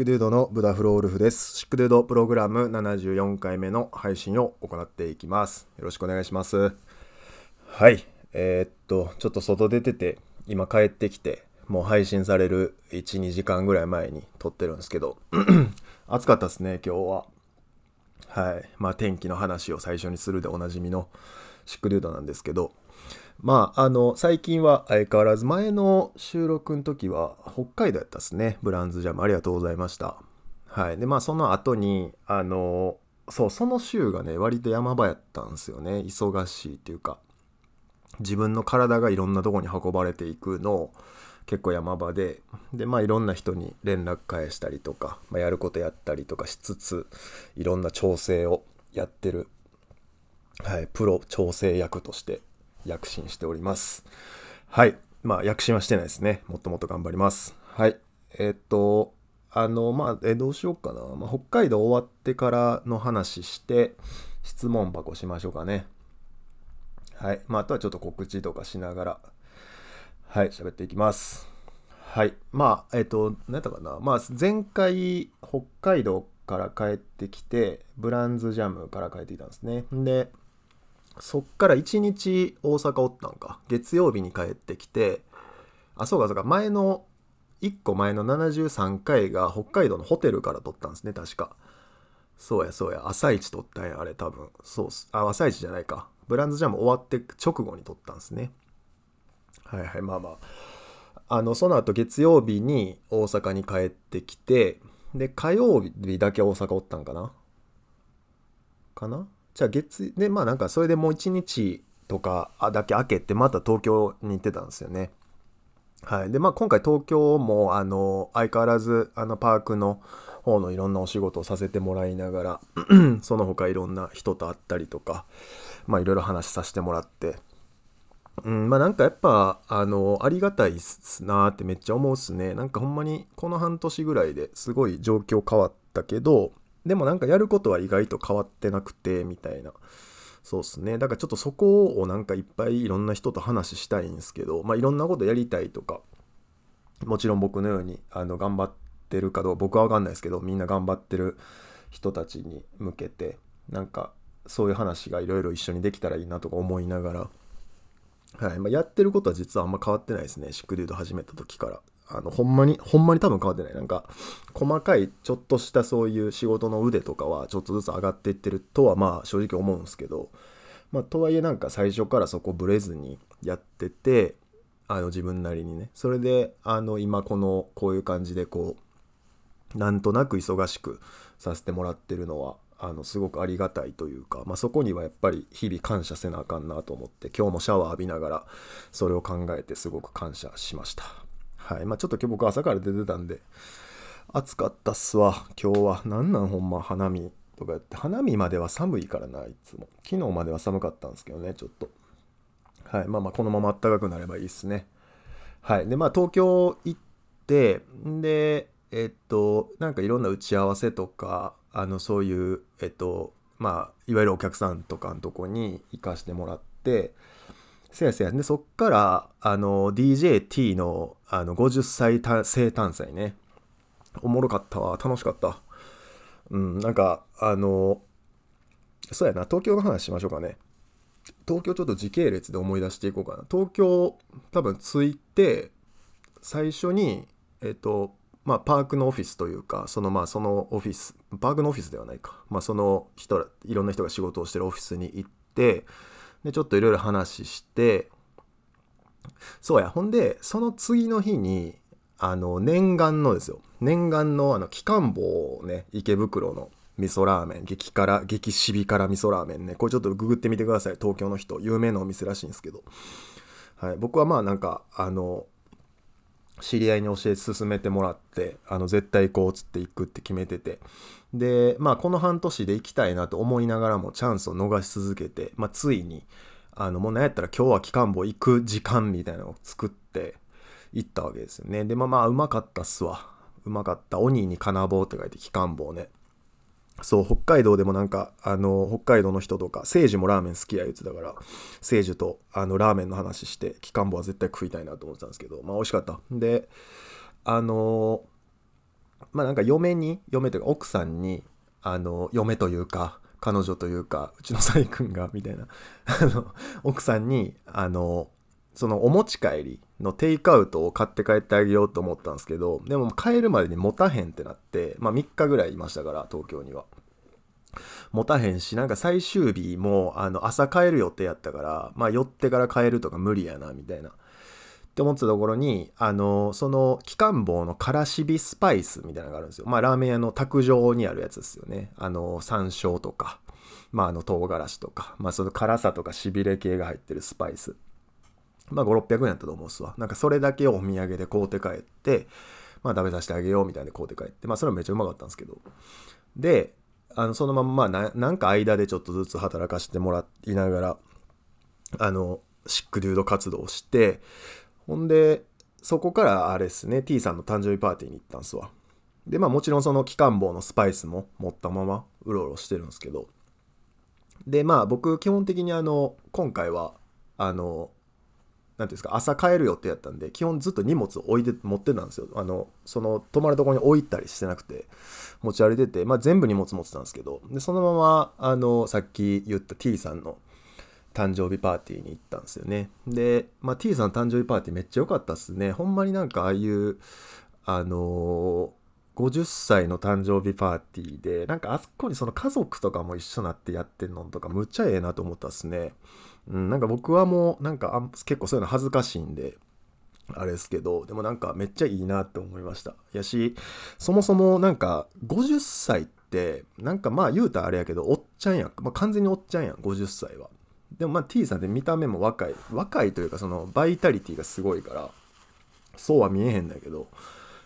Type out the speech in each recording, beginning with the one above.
クデュードのブダフロールフです。シックデュードプログラム74回目の配信を行っていきます。よろしくお願いします。はい。えーっと、ちょっと外出てて、今帰ってきて、もう配信される1、2時間ぐらい前に撮ってるんですけど、暑かったですね、今日は。はい。まあ天気の話を最初にするでおなじみのシックデュードなんですけど、まあ、あの、最近は相変わらず前の収録の時は北海道やったっすね。ブランズジャム。ありがとうございました。はい。で、まあその後に、あの、そう、その週がね、割と山場やったんですよね。忙しいっていうか、自分の体がいろんなとこに運ばれていくのを結構山場で、で、まあいろんな人に連絡返したりとか、まあ、やることやったりとかしつつ、いろんな調整をやってる、はい、プロ調整役として躍進しております。はい。まあ、躍進はしてないですね。もっともっと頑張ります。はい。えーっと、あの、まあ、え、どうしようかな。まあ、北海道終わってからの話して、質問箱しましょうかね。はい。まあ、あとはちょっと告知とかしながら、はい、喋っていきます。はい。まあ、えっ、と、何やったかな。まあ、前回、北海道から帰ってきて、ブランズジャムから帰ってきたんですね。で、そっから1日大阪おったんか。月曜日に帰ってきて、あ、そうかそうか、前の、1個前の73回が北海道のホテルから撮ったんですね、確か。そうやそうや、朝一撮ったんや、あれ多分。そうっす。あ、朝一じゃないか。ブランズジャム終わって直後に撮ったんですね。はいはい、まあまあ。あの、その後月曜日に大阪に帰ってきて、で、火曜日だけ大阪おったんかな？かな？じゃあ月、で、まあなんかそれでもう一日とかだけ開けて、また東京に行ってたんですよね。はい。で、まあ今回東京も、あの、相変わらず、あの、パークの方のいろんなお仕事をさせてもらいながら、その他いろんな人と会ったりとか、まあいろいろ話させてもらって、うん、まあなんかやっぱ、あの、ありがたいっすなーってめっちゃ思うっすね。なんかほんまにこの半年ぐらいですごい状況変わったけど、でもなんかやることは意外と変わってなくて、みたいな。そうっすね。だからちょっとそこをなんかいっぱいいろんな人と話したいんですけど、まあいろんなことやりたいとか、もちろん僕のようにあの頑張ってるかどうか僕はわかんないですけど、みんな頑張ってる人たちに向けて、なんかそういう話がいろいろ一緒にできたらいいなとか思いながら、はいまあ、やってることは実はあんま変わってないですね。シックデュード始めた時から。あの、ほんまに、ほんまに多分変わってない。なんか、細かいちょっとしたそういう仕事の腕とかはちょっとずつ上がっていってるとはまあ正直思うんですけど、まあとはいえなんか最初からそこブレずにやってて、あの自分なりにね。それで、あの今このこういう感じでこう、なんとなく忙しくさせてもらってるのは、あのすごくありがたいというか、まあ、そこにはやっぱり日々感謝せなあかんなと思って今日もシャワー浴びながらそれを考えてすごく感謝しましたはい。まあちょっと今日僕朝から出てたんで暑かったっすわ。今日は。なんなんほんま花見とかやって。花見までは寒いからないつも。昨日までは寒かったんですけどねちょっと。はい。まあまあこのまま暖かくなればいいっすね。はい。でまあ東京行ってでえっとなんかいろんな打ち合わせとかあのそういうえっとまあいわゆるお客さんとかのとこに行かしてもらってせやせや。でそっからあの DJT のあの50歳生誕祭ね。おもろかったわ。楽しかった。うんなんかあのそうやな。東京の話しましょうかね。東京ちょっと時系列で思い出していこうかな。東京多分着いて最初にえっとまあ、パークのオフィスというか、そのまあそのオフィス、パークのオフィスではないか、まあ、その人ら、いろんな人が仕事をしてるオフィスに行って、で、ちょっといろいろ話して、そうや、ほんで、その次の日に、あの、念願のですよ、念願のあの、機関棒をね、池袋の味噌ラーメン、激辛、激しび辛味噌ラーメンね、これちょっとググってみてください、東京の人、有名なお店らしいんですけど、はい、僕はまあなんか、あの、知り合いに教え進めてもらってあの絶対こうつっていくって決めてて。でまあこの半年で行きたいなと思いながらもチャンスを逃し続けて、まあ、ついにあのもう何やったら今日は機関棒行く時間みたいなのを作って行ったわけですよね。でまあまあうまかったっすわ。うまかった。鬼に金棒って書いて機関棒ね。そう、北海道でもなんか、あの、北海道の人とか、聖樹もラーメン好きや言ってたから、聖樹と、あの、ラーメンの話して、機関棒は絶対食いたいなと思ってたんですけど、まあ、美味しかった。で、あのまあなんか嫁に嫁というか奥さんにあの嫁というか彼女というかうちのサイ君がみたいなあの奥さんにあのそのお持ち帰りのテイクアウトを買って帰ってあげようと思ったんですけどでも帰るまでに持たへんってなってまあ3日ぐらいいましたから東京には。持たへんしなんか最終日もあの朝帰る予定やったからまあ寄ってから帰るとか無理やなみたいな。って思ってたところにあのその機関棒のからしびスパイスみたいなのがあるんですよ。まあラーメン屋の卓上にあるやつですよね。あの山椒とかまああの唐辛子とかまあその辛さとかしびれ系が入ってるスパイス。まあ5、600円やったと思うっすわ。なんかそれだけをお土産で買うて帰って、まあ食べさせてあげようみたいで買うて帰って、まあそれはめっちゃうまかったんですけど。で、あの、そのまままあなんか間でちょっとずつ働かしてもらいながら、あの、シックデュード活動をして、ほんで、そこからあれですね、T さんの誕生日パーティーに行ったんすわ。で、まあもちろんその機関棒のスパイスも持ったままうろうろしてるんですけど、で、まあ僕基本的にあの、今回は、あの、なんていうんですか朝帰る予定やったんで基本ずっと荷物を置いて持ってたんですよ。あのその泊まるとこに置いたりしてなくて持ち歩いてて、まあ、全部荷物持ってたんですけどでそのままあのさっき言った T さんの誕生日パーティーに行ったんですよね。で、まあ、T さんの誕生日パーティーめっちゃ良かったっすね。ほんまになんかああいうあの50歳の誕生日パーティーでなんかあそこにその家族とかも一緒になってやってんのとかむっちゃええなと思ったっすね。うん、なんか僕はもうなんかあ結構そういうの恥ずかしいんであれですけどでもなんかめっちゃいいなって思いました。やしそもそもなんか50歳ってなんかまあ言うたらあれやけどおっちゃんやん、まあ、完全におっちゃんやん50歳は。でもまあ T さんって見た目も若い若いというかそのバイタリティがすごいからそうは見えへんだけど。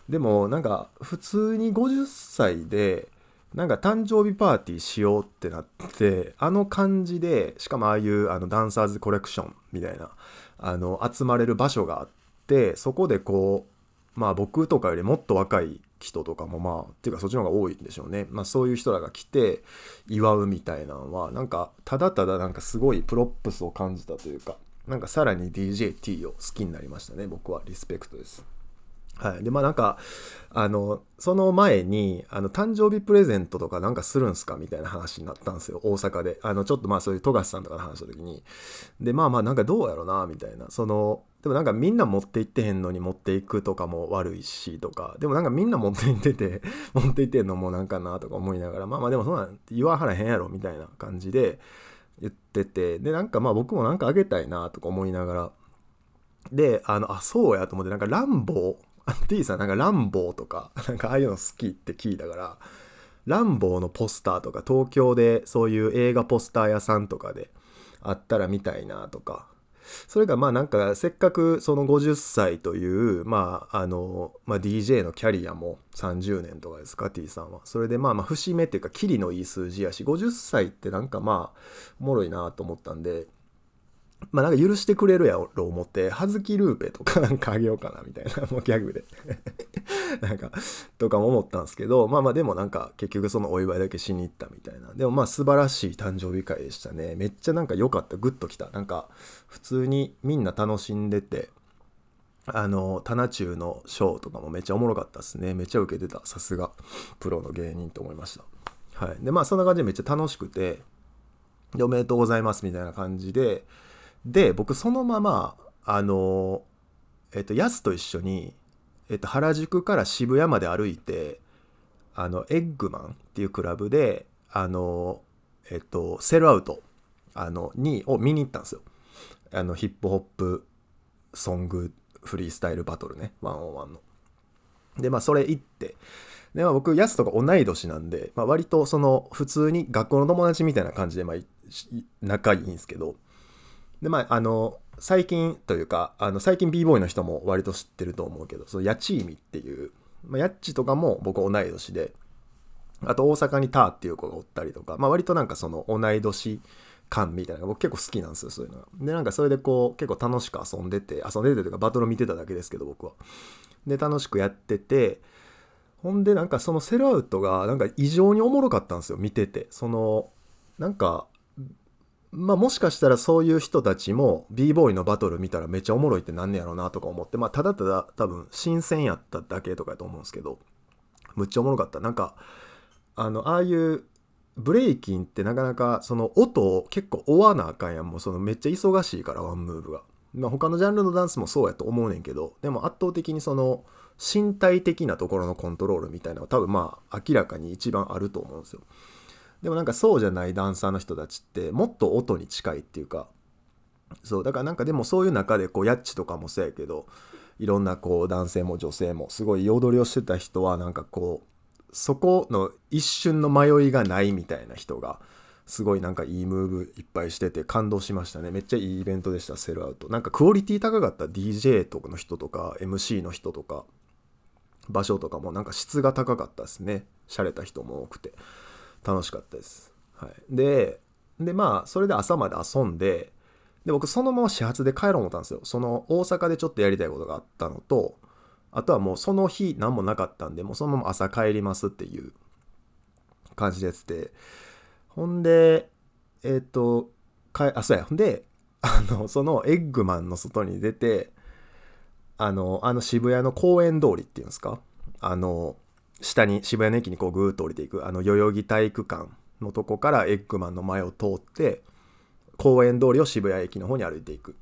でもなんか普通に50歳でなんか誕生日パーティーしようってなってあの感じでしかもああいうあのダンサーズコレクションみたいなあの集まれる場所があってそこでこうまあ僕とかよりもっと若い人とかもまあっていうかそっちの方が多いんでしょうね。まあそういう人らが来て祝うみたいなのはなんかただただなんかすごいプロップスを感じたというかなんかさらに DJT を好きになりましたね僕は。リスペクトです。はい。で、まあなんか、あの、その前に、あの、誕生日プレゼントとかなんかするんすかみたいな話になったんですよ、大阪で。あの、ちょっとまあそういう富樫さんとかの話した時に。で、まあまあなんかどうやろな、みたいな。その、でもなんかみんな持って行ってへんのに持っていくとかも悪いしとか、でもなんかみんな持って行ってて、持って行ってんのもなんかなとか思いながら、まあまあでもそんなん言わはらへんやろ、みたいな感じで言ってて、で、なんかまあ僕もなんかあげたいなとか思いながら、で、あの、あ、そうやと思って、なんかランボー、T さんなんかランボーとか、なんかああいうの好きって聞いたから、ランボーのポスターとか東京でそういう映画ポスター屋さんとかであったら見たいなとか、それがまあなんかせっかくその50歳というまああの、まあ、DJ のキャリアも30年とかですか T さんは。それでまあまあ節目っていうかキリのいい数字やし50歳ってなんかまあおもろいなと思ったんでまあなんか許してくれるやろ思って、はずきルーペとかなんかあげようかなみたいな、もうギャグで なんか、とかも思ったんですけど、まあまあでもなんか結局そのお祝いだけしに行ったみたいな。でもまあ素晴らしい誕生日会でしたね。めっちゃなんか良かった。グッときた。なんか普通にみんな楽しんでて、あの、タナチューのショーとかもめっちゃおもろかったですね。めっちゃ受けてた。さすが、プロの芸人と思いました。はい。で、まあそんな感じでめっちゃ楽しくて、おめでとうございますみたいな感じで、で僕そのままあのえっとヤスと一緒に、えっと、原宿から渋谷まで歩いてあのエッグマンっていうクラブであのえっとセルアウトあのにを見に行ったんですよ。あのヒップホップソングフリースタイルバトルね。101の。でまあそれ行って。で、まあ、僕ヤスとか同い年なんで、まあ、割とその普通に学校の友達みたいな感じで、まあ、仲いいんですけどでまああの最近というかあの最近 b ボーイの人も割と知ってると思うけどそのヤチーミっていう、まあ、ヤッチとかも僕同い年であと大阪にターっていう子がおったりとか、まあ、割となんかその同い年感みたいなのが僕結構好きなんですよそういうのが。でなんかそれでこう結構楽しく遊んでて遊んでてというかバトル見てただけですけど僕は。で楽しくやっててほんでなんかそのセルアウトがなんか異常におもろかったんですよ見てて。そのなんかまあもしかしたらそういう人たちも b ボーイのバトル見たらめっちゃおもろいってなんねやろなとか思ってまあただただ多分新鮮やっただけとかやと思うんですけどむっちゃおもろかった。なんかあのああいうブレイキンってなかなかその音を結構追わなあかんやん。もうそのめっちゃ忙しいからワンムーブが、まあ、他のジャンルのダンスもそうやと思うねんけどでも圧倒的にその身体的なところのコントロールみたいなのは多分まあ明らかに一番あると思うんですよ。でもなんかそうじゃないダンサーの人たちってもっと音に近いっていうかそうだからなんかでもそういう中でこうヤッチとかもそうやけどいろんなこう男性も女性もすごい踊りをしてた人はなんかこうそこの一瞬の迷いがないみたいな人がすごいなんかいいムーブいっぱいしてて感動しましたね。めっちゃいいイベントでしたセルアウト。なんかクオリティ高かった DJ とかの人とか MC の人とか場所とかもなんか質が高かったですね。洒落た人も多くて。楽しかったです、はい、ででまあそれで朝まで遊んでで僕そのまま始発で帰ろう思ったんですよ。その大阪でちょっとやりたいことがあったのとあとはもうその日何もなかったんで、もうそのまま朝帰りますっていう感じでやってて、ほんで、えっ、ー、と、かあ、そうや、ほんで、あの、そのエッグマンの外に出て、あの、あの渋谷の公園通りっていうんですか？あの、下に渋谷の駅にこうぐーっと降りていく、あの代々木体育館のとこからエッグマンの前を通って、公園通りを渋谷駅の方に歩いていく。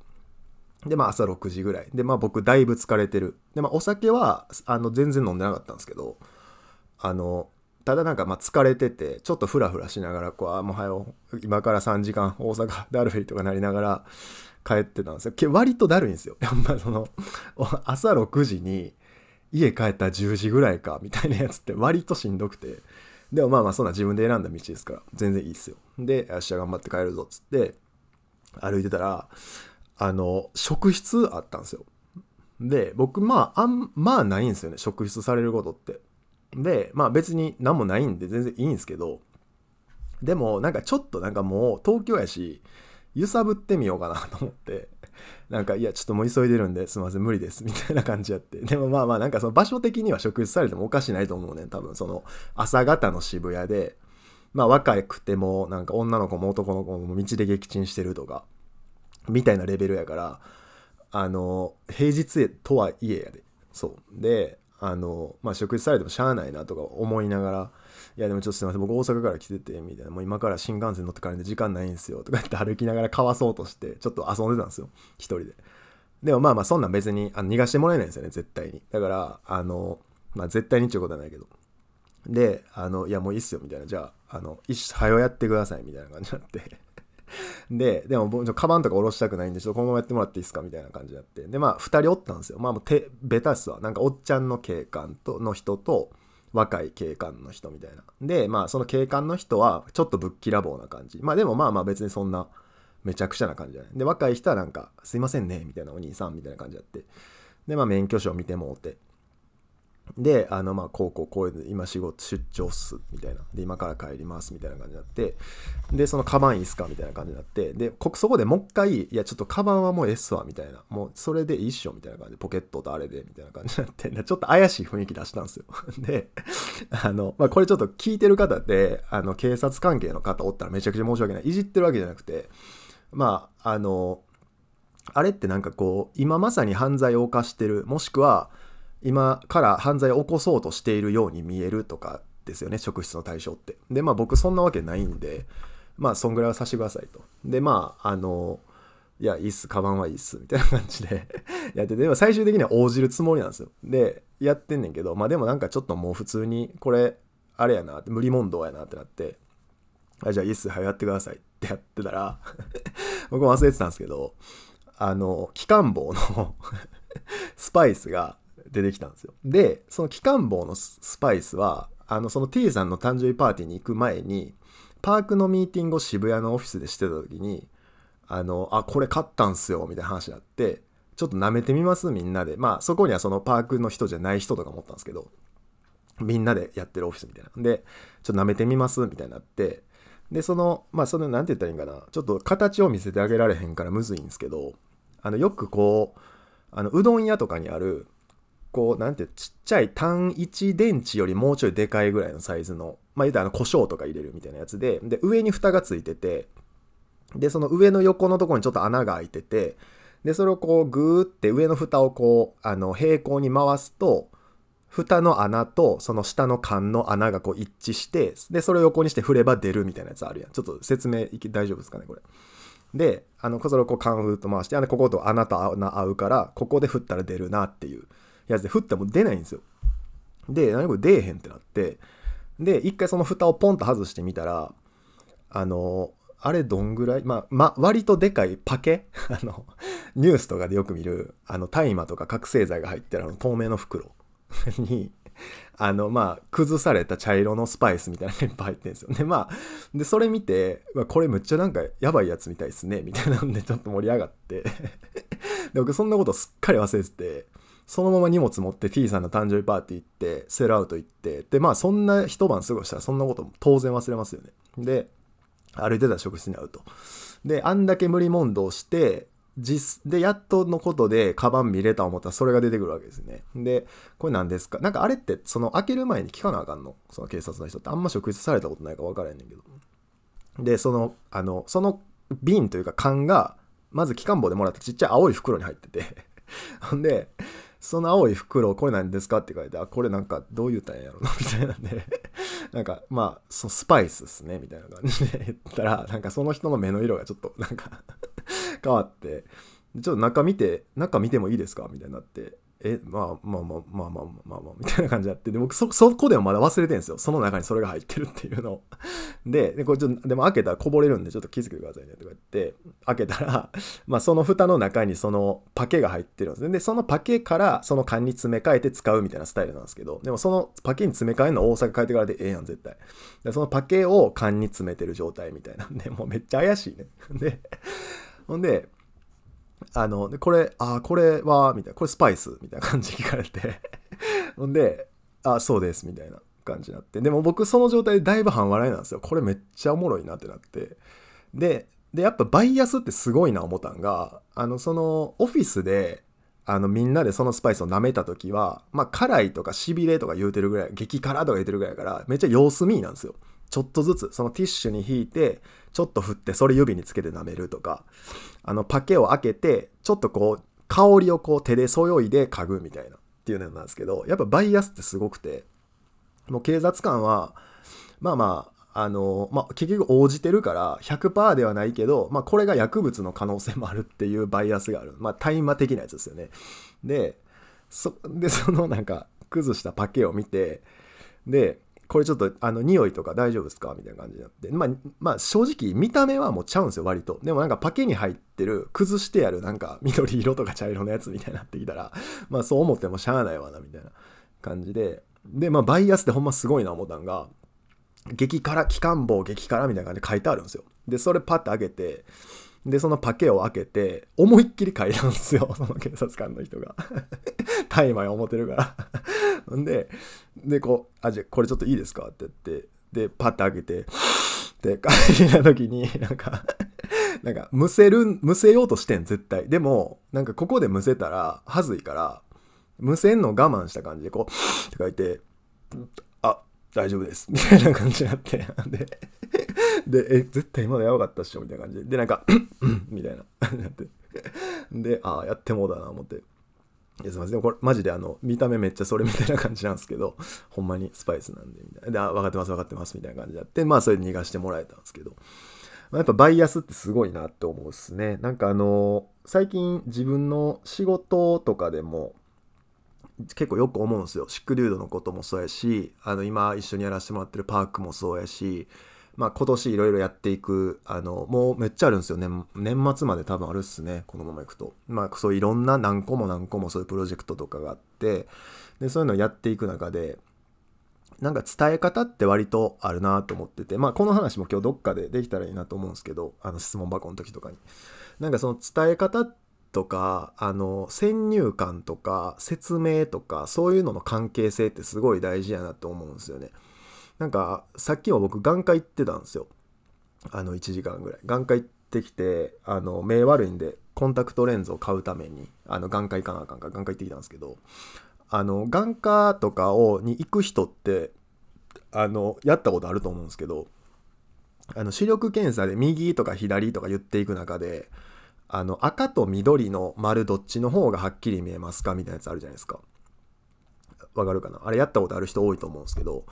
で、まあ朝6時ぐらい。で、まあ僕だいぶ疲れてる。で、まあお酒は、あの、全然飲んでなかったんですけど、あの、ただなんかまあ疲れてて、ちょっとフラフラしながら、こう、あ、もうはよ、今から3時間大阪だるいとかなりながら帰ってたんですよ。割とだるいんですよ。やっぱその、朝6時に家帰った10時ぐらいか、みたいなやつって 割としんどくて。でもまあまあそんな自分で選んだ道ですから、全然いいっすよ。で、明日頑張って帰るぞっつって、歩いてたら、あの、職質あったんですよ。で、僕、まあ、あん、まあないんですよね、職質されることって。で、まあ別に何もないんで全然いいんですけど、でもなんかちょっとなんかもう東京やし、揺さぶってみようかなと思って、なんか、いや、ちょっともう急いでるんですいません、無理です、みたいな感じやって。でもまあまあ、なんかその場所的には職質されてもおかしないと思うね、多分その朝方の渋谷で、まあ若くても、なんか女の子も男の子も道で撃沈してるとか、みたいなレベルやからあの平日とはいえやで。そう。であのまあ食事されてもしゃあないなとか思いながらいやでもちょっとすいません。僕大阪から来ててみたいな。もう今から新幹線乗ってからで時間ないんですよ。とか言って歩きながらかわそうとしてちょっと遊んでたんですよ。一人で。でもまあまあそんなん別にあの逃がしてもらえないんですよね。絶対に。だからあのまあ絶対にっていうことはないけど。であのいやもういいっすよ。みたいな。じゃああの一緒はよやってくださいみたいな感じになって。で、でも僕、カバンとか下ろしたくないんで、ちょっとこのままやってもらっていいですか？みたいな感じになって。で、まあ、2人おったんですよ。まあ、もう手、ベタっすわ。なんか、おっちゃんの警官と、の人と、若い警官の人みたいな。で、まあ、その警官の人は、ちょっとぶっきらぼうな感じ。まあ、でもまあまあ別にそんな、めちゃくちゃな感じじゃない。で、若い人はなんか、すいませんね、みたいなお兄さんみたいな感じやって。で、まあ、免許証見てもうて。で、あの、まあ、こうこうこういう今仕事出張っす、みたいな。で、今から帰ります、みたいな感じになって、で、そのカバンいいっすか？みたいな感じになって、で、こそこでもう一回、いや、ちょっとカバンはもう S わ、みたいな。もうそれでいいっしょ、みたいな感じで、ポケットとあれで、みたいな感じになって、ちょっと怪しい雰囲気出したんですよ。で、あの、まあ、これちょっと聞いてる方で、あの、警察関係の方おったらめちゃくちゃ申し訳ない。いじってるわけじゃなくて、まあ、あの、あれってなんかこう、今まさに犯罪を犯してる、もしくは、今から犯罪を起こそうとしているように見えるとかですよね職質の対象って。でまあ僕そんなわけないんでまあそんぐらいはさせてくださいと。でまああのいやいいっすカバンはいいっすみたいな感じで やっててでも最終的には応じるつもりなんですよ。でやってんねんけどまあでもなんかちょっともう普通にこれあれやなって無理問答やなってなってあじゃあいいっすはやってくださいってやってたら 僕も忘れてたんですけどあの機関棒の スパイスが出てきたんですよ。で、その機関棒のスパイスは、あの、その T さんの誕生日パーティーに行く前に、パークのミーティングを渋谷のオフィスでしてた時に、あの、あ、これ買ったんすよ、みたいな話になって、ちょっと舐めてみます？みんなで。まあ、そこにはそのパークの人じゃない人とか思ったんですけど、みんなでやってるオフィスみたいな。で、ちょっと舐めてみます？みたいになって、で、その、まあ、その、なんて言ったらいいんかな。ちょっと形を見せてあげられへんからむずいんですけど、あの、よくこう、あの、うどん屋とかにある、こう、なんてちっちゃい単一電池よりもうちょいでかいぐらいのサイズの、まあ言うたらあの胡椒とか入れるみたいなやつで、で、上に蓋がついてて、で、その上の横のところにちょっと穴が開いてて、で、それをこう、ぐーって上の蓋をこう、あの、平行に回すと、蓋の穴とその下の缶の穴がこう一致してでそれを横にして振れば出るみたいなやつあるやん。ちょっと説明大丈夫ですかねこれ。であのそれをこう缶フーと回してあのここと穴と穴合うからここで振ったら出るなっていう。やつで振っても出ないんですよ。で何これ出えへんってなってで一回その蓋をポンと外してみたらあのあれどんぐらいまあ、ま、割とでかいパケ？あの、ニュースとかでよく見る、あの、大麻とか覚醒剤が入ってるあの透明の袋に、あの、まあ、崩された茶色のスパイスみたいなのがいっぱい入ってるんですよ。で、まあ、で、それ見て、これむっちゃなんかやばいやつみたいですね、みたいなんでちょっと盛り上がって。で、僕そんなことすっかり忘れてて、そのまま荷物持って T さんの誕生日パーティー行って、セールアウト行って、で、まあそんな一晩過ごしたらそんなことも当然忘れますよね。で、歩いてたら職質に会うと。で、あんだけ無理問答して、実で、やっとのことで、カバン見れた思ったらそれが出てくるわけですね。で、これ何ですか？なんかあれって、その開ける前に聞かなあかんの？その警察の人って。あんま職質されたことないか分からへんねんけど。で、その、あの、その瓶というか缶が、まず機関棒でもらったちっちゃい青い袋に入ってて ほんで、その青い袋、これ何ですか？って書いて、あ、これなんかどう言ったんやろな、みたいなんで。なんか、まあ、そスパイスっすね、みたいな感じで言ったら、なんかその人の目の色がちょっとなんか 変わって、ちょっと中見て、中見てもいいですか？みたいになって、え、まあまあまあまあまあまあまあ、みたいな感じでやって、で、僕そ、そこでもまだ忘れてるんですよ。その中にそれが入ってるっていうのを。で、で、これちょっと、でも開けたらこぼれるんで、ちょっと気づけてくださいね、とか言って、開けたら、まあその蓋の中にそのパケが入ってるんですね。で、そのパケからその缶に詰め替えて使うみたいなスタイルなんですけど、でもそのパケに詰め替えるの大阪帰ってからでええやん、絶対。で、そのパケを缶に詰めてる状態みたいなんで、もうめっちゃ怪しいね。で、ほんで、あの、でこれ、あ、これは、みたいな、これスパイスみたいな感じで聞かれて ほんで、あ、そうです、みたいな感じになって。でも僕その状態でだいぶ半笑いなんですよ。これめっちゃおもろいなってなって。で、で、やっぱバイアスってすごいな思ったんが、あの、その、オフィスで、あの、みんなでそのスパイスを舐めた時は、まあ、辛いとかしびれとか言うてるぐらい、激辛とか言うてるぐらいから、めっちゃ様子見なんですよ。ちょっとずつ、そのティッシュに引いて、ちょっと振って、それ指につけて舐めるとか、あの、パケを開けて、ちょっとこう、香りをこう手でそよいで嗅ぐみたいなっていうのなんですけど、やっぱバイアスってすごくて、もう警察官は、まあまあ、あの、まあ、結局応じてるから100%ではないけど、まあ、これが薬物の可能性もあるっていうバイアスがある。まあ、大麻的なやつですよね。で、そ、で、そのなんか、崩したパケを見て、で、これちょっとあの匂いとか大丈夫ですか？みたいな感じになって、まあ、まあ正直見た目はもうちゃうんですよ割と。でもなんかパケに入ってる崩してやるなんか緑色とか茶色のやつみたいになってきたら まあそう思ってもしゃあないわなみたいな感じで。でまあバイアスってほんますごいな思ったんが激辛機関棒激辛みたいな感じで書いてあるんですよ。でそれパッて開けてで、そのパケを開けて、思いっきり嗅いだんですよ、その警察官の人が。タイマーを持てるから。んで、で、こう、あ、じゃこれちょっといいですかって言って、で、パッて開けて、で、嗅いだ時に、なんかなんか、むせる、むせようとしてん、絶対。でも、なんかここでむせたら、はずいから、むせんの我慢した感じで、こう、って書いて、あ、大丈夫です。みたいな感じになって、で、で、え、絶対今のやばかったっしょみたいな感じで。で、なんか、みたいな感じになって。で、ああ、やってもうだな、思って。いやすいません。これ、マジであの、見た目めっちゃそれみたいな感じなんですけど、ほんまにスパイスなんで、みたいな。で、あ、分かってます、分かってます、みたいな感じでやって、まあ、それで逃がしてもらえたんですけど。まあ、やっぱバイアスってすごいなって思うっすね。なんかあの、最近自分の仕事とかでも、結構よく思うんですよ。シックデュードのこともそうやし、あの、今一緒にやらせてもらってるパークもそうやし、まあ、今年いろいろやっていく、あの、もうめっちゃあるんですよね。年末まで多分あるっすね。このままいくと。まあ、そういろんな何個も何個もそういうプロジェクトとかがあって、で、そういうのをやっていく中で、なんか伝え方って割とあるなと思ってて、まあこの話も今日どっかでできたらいいなと思うんですけど、あの質問箱の時とかに。なんかその伝え方とか、あの、先入観とか説明とか、そういうのの関係性ってすごい大事やなと思うんですよね。なんかさっきも僕眼科行ってたんですよ。あの1時間ぐらい。眼科行ってきてあの目悪いんでコンタクトレンズを買うためにあの眼科行かなあかんから眼科行ってきたんですけどあの眼科とかをに行く人ってあのやったことあると思うんですけどあの視力検査で右とか左とか言っていく中であの赤と緑の丸どっちの方がはっきり見えますかみたいなやつあるじゃないですか。わかるかな？あれやったことある人多いと思うんですけど、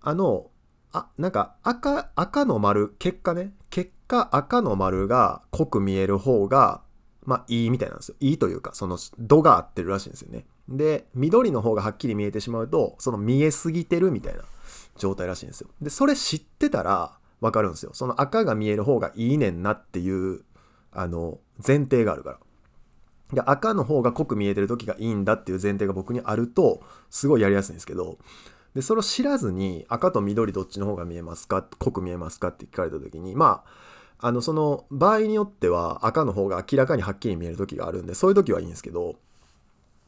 あの、あ、なんか赤、赤の丸、結果ね、結果赤の丸が濃く見える方が、まあいいみたいなんですよ。いいというか、その度が合ってるらしいんですよね。で、緑の方がはっきり見えてしまうと、その見えすぎてるみたいな状態らしいんですよ。で、それ知ってたらわかるんですよ。その赤が見える方がいいねんなっていう、あの、前提があるから。で赤の方が濃く見えてる時がいいんだっていう前提が僕にあるとすごいやりやすいんですけどでそれを知らずに赤と緑どっちの方が見えますか？濃く見えますか？って聞かれた時にまああのその場合によっては赤の方が明らかにはっきり見える時があるんでそういう時はいいんですけど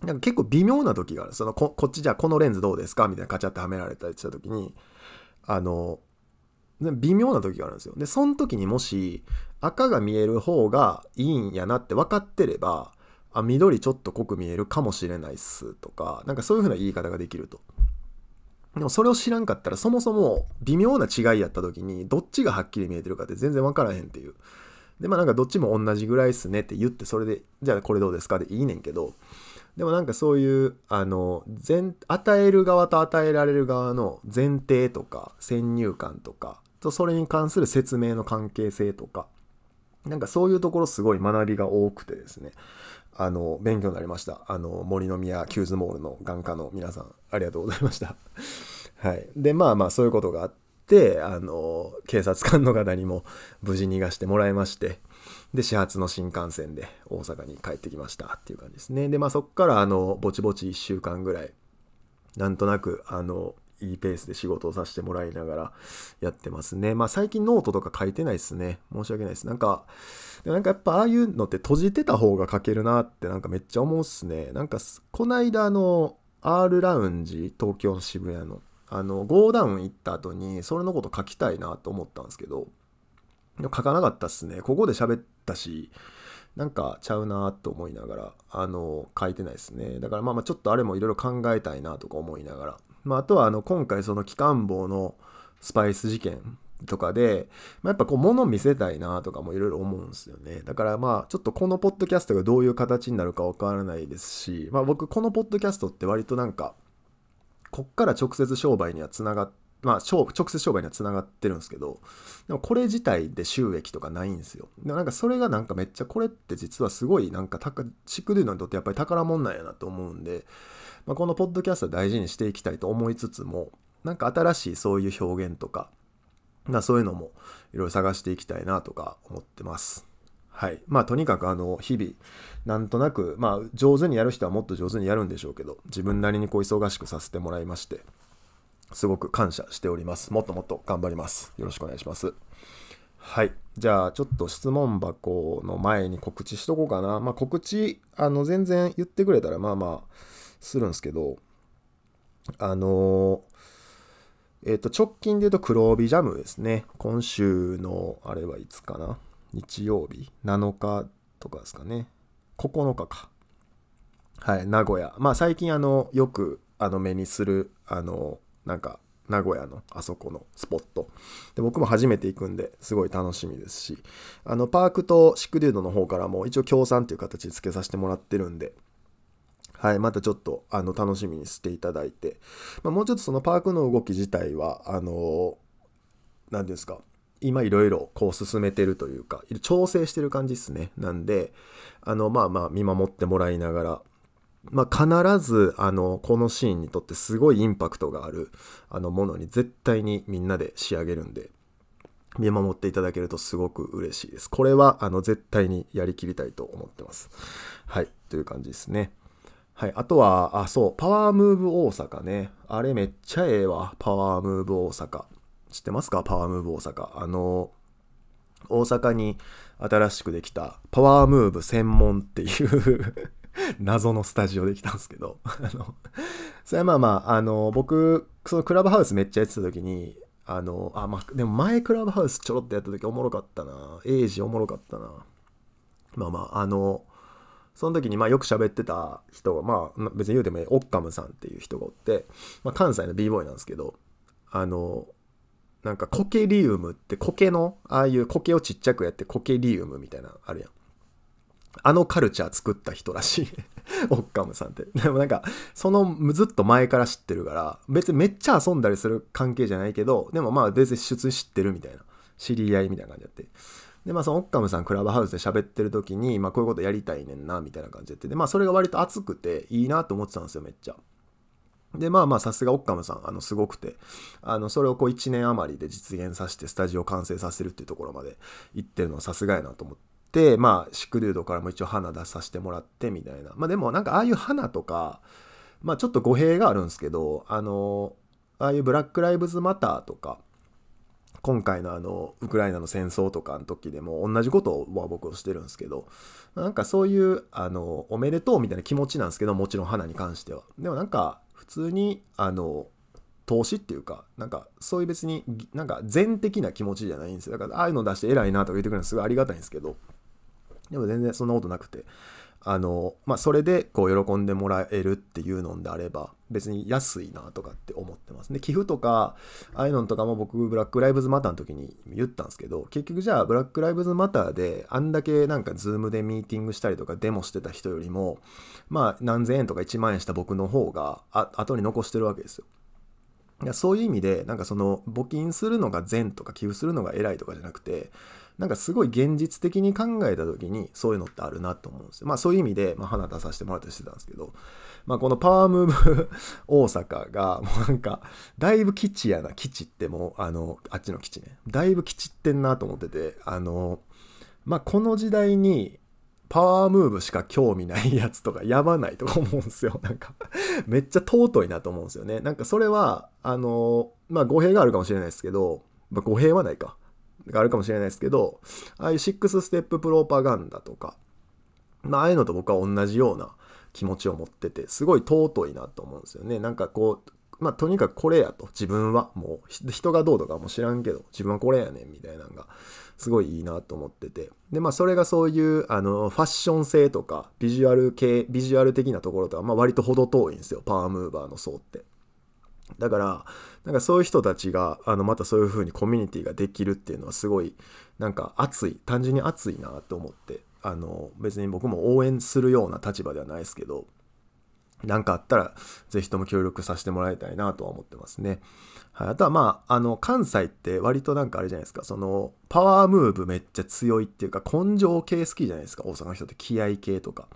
なんか結構微妙な時がある。そのここっちじゃあこのレンズどうですか？みたいなカチャってはめられたりした時にあの微妙な時があるんですよ。でその時にもし赤が見える方がいいんやなって分かってればあ、緑ちょっと濃く見えるかもしれないっすとか、なんかそういう風な言い方ができると。でもそれを知らんかったらそもそも微妙な違いやった時にどっちがはっきり見えてるかって全然わからへんっていう。で、まあなんかどっちも同じぐらいっすねって言ってそれで、じゃあこれどうですかでいいねんけど、でもなんかそういう、あの、全、与える側と与えられる側の前提とか先入観とか、とそれに関する説明の関係性とか、なんかそういうところすごい学びが多くてですね。あの、勉強になりました。あの、森の宮キューズモールの眼科の皆さん、ありがとうございました。はい。で、まあまあ、そういうことがあって、あの、警察官の方にも無事逃がしてもらいまして、で、始発の新幹線で大阪に帰ってきましたっていう感じですね。で、まあそっから、あの、ぼちぼち1週間ぐらい、なんとなく、あの、いいペースで仕事をさせてもらいながらやってますね。まあ最近ノートとか書いてないですね。申し訳ないです。なんか、なんかやっぱああいうのって閉じてた方が書けるなってなんかめっちゃ思うっすね。なんかこないだの R ラウンジ、東京の渋谷の、あの、ゴーダウン行った後にそれのこと書きたいなと思ったんですけど、書かなかったっすね。ここで喋ったし、なんかちゃうなと思いながら、あの、書いてないですね。だからまあまあちょっとあれもいろいろ考えたいなとか思いながら、まあ、あとはあの今回その機関棒のスパイス事件とかで、まあ、やっぱこう物見せたいなとかもいろいろ思うんですよね。だからまあちょっとこのポッドキャストがどういう形になるかわからないですし、まあ僕このポッドキャストって割となんか、こっから直接商売にはつながっまあ、直接商売にはつながってるんですけど、でもこれ自体で収益とかないんですよ。でもなんかそれがなんかめっちゃこれって実はすごいなんかシクデュのにとってやっぱり宝物なんやなと思うんで、まあ、このポッドキャスト大事にしていきたいと思いつつも、なんか新しいそういう表現とか、まそういうのもいろいろ探していきたいなとか思ってます。はい。まあとにかくあの日々、なんとなく、まあ上手にやる人はもっと上手にやるんでしょうけど、自分なりにこう忙しくさせてもらいまして、すごく感謝しております。もっともっと頑張ります。よろしくお願いします。はい。じゃあ、ちょっと質問箱の前に告知しとこうかな。まあ、告知、あの、全然言ってくれたら、まあまあ、するんですけど、あのえっ、ー、と、直近で言うと黒帯ジャムですね。今週の、あれはいつかな？日曜日 ?7 日とかですかね。9日か。はい、名古屋。まあ最近あの、よくあの目にする、あの、なんか、名古屋のあそこのスポット。で、僕も初めて行くんで、すごい楽しみですし、あの、パークとシックデュードの方からも一応協賛という形で付けさせてもらってるんで、はい、またちょっとあの楽しみにしていただいて、まあ、もうちょっとそのパークの動き自体は、あの、何ですか、今いろいろこう進めてるというか、調整してる感じですね。なんで、あの、まあまあ見守ってもらいながら、まあ、必ず、あの、このシーンにとってすごいインパクトがある、あの、ものに絶対にみんなで仕上げるんで、見守っていただけるとすごく嬉しいです。これは、あの、絶対にやりきりたいと思ってます。はい、という感じですね。はい。あとは、あ、そう、パワームーブ大阪ね。あれめっちゃええわ。パワームーブ大阪。知ってますか？パワームーブ大阪。あの、大阪に新しくできたパワームーブ専門っていう 謎のスタジオできたんですけど あの、それはまあまあ、あの、僕、そのクラブハウスめっちゃやってた時に、あの、あ、まあ、でも前クラブハウスちょろっとやった時おもろかったな。エイジおもろかったな。まあまあ、あの、その時にまあよく喋ってた人が、まあ別に言うてもいいオッカムさんっていう人がおって、まあ、関西の b ボーイなんですけど、あの、なんかコケリウムってコケの、ああいうコケをちっちゃくやってコケリウムみたいなあるやん。あのカルチャー作った人らしい。オッカムさんって。でもなんか、そのずっと前から知ってるから、別にめっちゃ遊んだりする関係じゃないけど、でもまあ別に出知ってるみたいな。知り合いみたいな感じやって。で、まあそのオッカムさんクラブハウスで喋ってる時に、まあこういうことやりたいねんな、みたいな感じで。で、まあそれが割と熱くていいなと思ってたんですよ、めっちゃ。で、まあまあ、さすがオッカムさん、あの、すごくて、あの、それをこう1年余りで実現させて、スタジオ完成させるっていうところまで行ってるのはさすがやなと思って、まあ、シックデュードからも一応花出させてもらってみたいな。まあでも、なんかああいう花とか、まあちょっと語弊があるんですけど、あの、ああいうブラック・ライブズ・マターとか、今回のあの、ウクライナの戦争とかの時でも同じことは僕をしてるんですけど、なんかそういう、あの、おめでとうみたいな気持ちなんですけど、もちろん花に関しては。でもなんか普、通にあの投資っていうかなんかそういう別になんか善的な気持ちじゃないんですよ。だからああいうの出して偉いなとか言ってくるのすごいありがたいんですけど。でも全然そんなことなくて。あのまあそれでこう喜んでもらえるっていうのであれば別に安いなとかって思ってます。で寄付とかああいうのとかも僕ブラックライブズマターの時に言ったんですけど結局じゃあブラックライブズマターであんだけなんかズームでミーティングしたりとかデモしてた人よりもまあ何千円とか1万円した僕の方があ後に残してるわけですよ。いやそういう意味でなんかその募金するのが善とか寄付するのが偉いとかじゃなくてなんかすごい現実的に考えた時にそういうのってあるなと思うんですよ。まあそういう意味で、まあ、花出させてもらったりしてたんですけど、まあこのパワームーブ 大阪がもうなんかだいぶ基地やな、基地ってもうあの、あっちの基地ね。だいぶ基地ってんなと思ってて、あの、まあこの時代にパワームーブしか興味ないやつとかやばないとか思うんですよ。なんかめっちゃ尊いなと思うんですよね。なんかそれは、あの、まあ語弊があるかもしれないですけど、まあ語弊はないか。があるかもしれないですけど、ああいう6ステッププロパガンダとか、まあ、ああいうのと僕は同じような気持ちを持ってて、すごい尊いなと思うんですよね。なんかこう、まあ、とにかくこれやと。自分は。もう、人がどうとかも知らんけど、自分はこれやねん、みたいなのが、すごいいいなと思ってて。で、まあ、それがそういう、あの、ファッション性とか、ビジュアル系、ビジュアル的なところとは、まあ、割と程遠いんですよ。パワームーバーの層って。だから、なんかそういう人たちが、あの、またそういう風にコミュニティができるっていうのはすごい、なんか熱い、単純に熱いなって思って、あの、別に僕も応援するような立場ではないですけど、何かあったら、ぜひとも協力させてもらいたいなとは思ってますね。はい、あとはまあ、あの、関西って割となんかあれじゃないですか、その、パワームーブめっちゃ強いっていうか、根性系好きじゃないですか、大阪の人って気合系とか。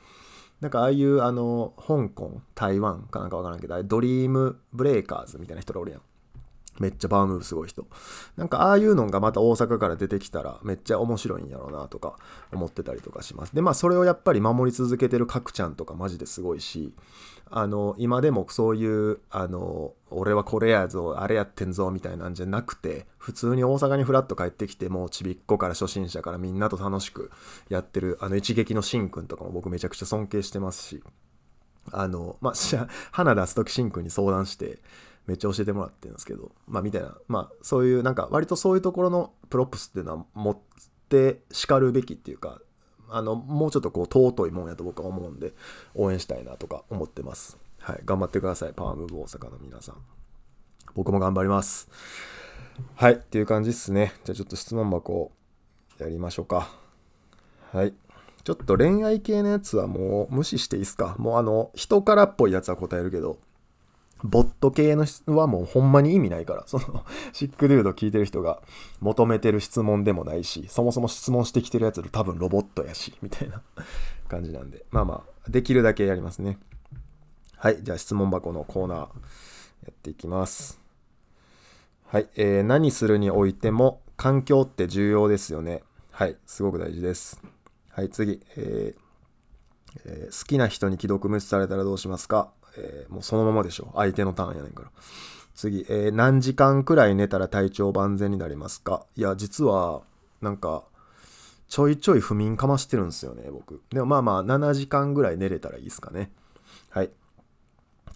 なんかああいうあの香港台湾かなんかわからんけどドリームブレイカーズみたいな人がおるやん。めっちゃパワームーブすごい人。なんかああいうのがまた大阪から出てきたらめっちゃ面白いんやろうなとか思ってたりとかします。でまあそれをやっぱり守り続けてる角ちゃんとかマジですごいし、あの今でもそういうあの俺はこれやぞあれやってんぞみたいなんじゃなくて普通に大阪にフラッと帰ってきてもうちびっこから初心者からみんなと楽しくやってるあの一撃のしんくんとかも僕めちゃくちゃ尊敬してますしあのまあ花出す時しんくんに相談してめっちゃ教えてもらってるんですけどまあみたいなまあそういうなんか割とそういうところのプロップスっていうのは持って叱るべきっていうかあのもうちょっとこう尊いもんやと僕は思うんで応援したいなとか思ってます。はい、頑張ってください、パワームーブ大阪の皆さん。僕も頑張ります。はい、っていう感じですね。じゃあちょっと質問箱やりましょうか。はい。ちょっと恋愛系のやつはもう無視していいですか？もうあの、人からっぽいやつは答えるけど、ボット系のはもうほんまに意味ないから、その、シックデュード聞いてる人が求めてる質問でもないし、そもそも質問してきてるやつ多分ロボットやし、みたいな 感じなんで、まあまあ、できるだけやりますね。はい、じゃあ質問箱のコーナーやっていきます。はい、えー、何するにおいても環境って重要ですよね。はい、すごく大事です。はい、次、えーえー、好きな人に既読無視されたらどうしますか、えー、もうそのままでしょ。相手のターンやねんから。次、えー、何時間くらい寝たら体調万全になりますか？いや、実は、なんか、ちょいちょい不眠かましてるんですよね、僕。でもまあまあ、7時間ぐらい寝れたらいいですかね。はい。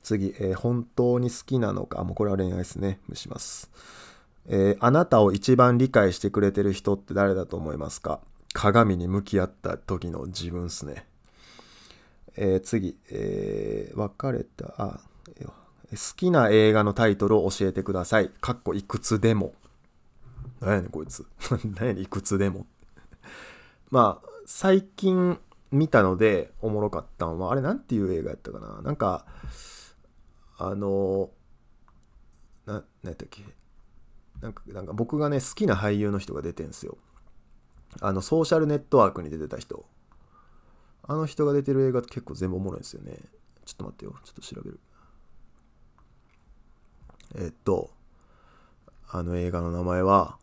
次、えー、本当に好きなのか、もうこれは恋愛ですね。無視します。えー、あなたを一番理解してくれてる人って誰だと思いますか？鏡に向き合った時の自分っすね。えー、次、えー、別れた、あ、好きな映画のタイトルを教えてください。かっこいくつでも。何やねんこいつ？何やねんいくつでも。まあ、最近見たのでおもろかったんはあれなんていう映画やったかな？なんかあのな何やったっけ？なんかなんか僕がね好きな俳優の人が出てんすよあのソーシャルネットワークに出てた人あの人が出てる映画って結構全部おもろいんですよね。ちょっと待ってよ。ちょっと調べる。えっとあの映画の名前は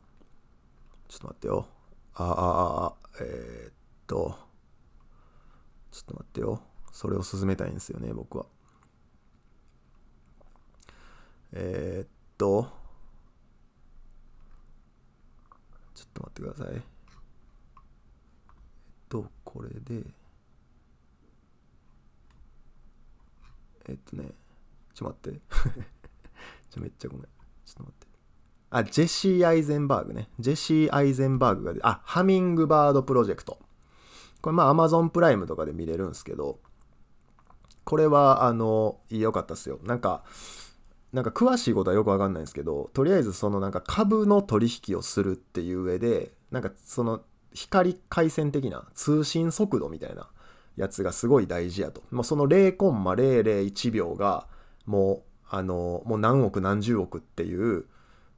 ちょっと待ってよ。ああああえー、っとちょっと待ってよ。それを進めたいんですよね僕は。えー、っとちょっと待ってください。えっとこれでえっとねちょっと待って。ちょめっちゃごめん。ちょっと待って。あジェシー・アイゼンバーグね。ジェシー・アイゼンバーグがあハミングバードプロジェクト。これまあ Amazon プライムとかで見れるんですけどこれはあの良かったっすよ。なんかなんか詳しいことはよくわかんないんですけどとりあえずそのなんか株の取引をするっていう上でなんかその光回線的な通信速度みたいなやつがすごい大事やと。もうその0.001秒がもうあのもう何億何十億っていう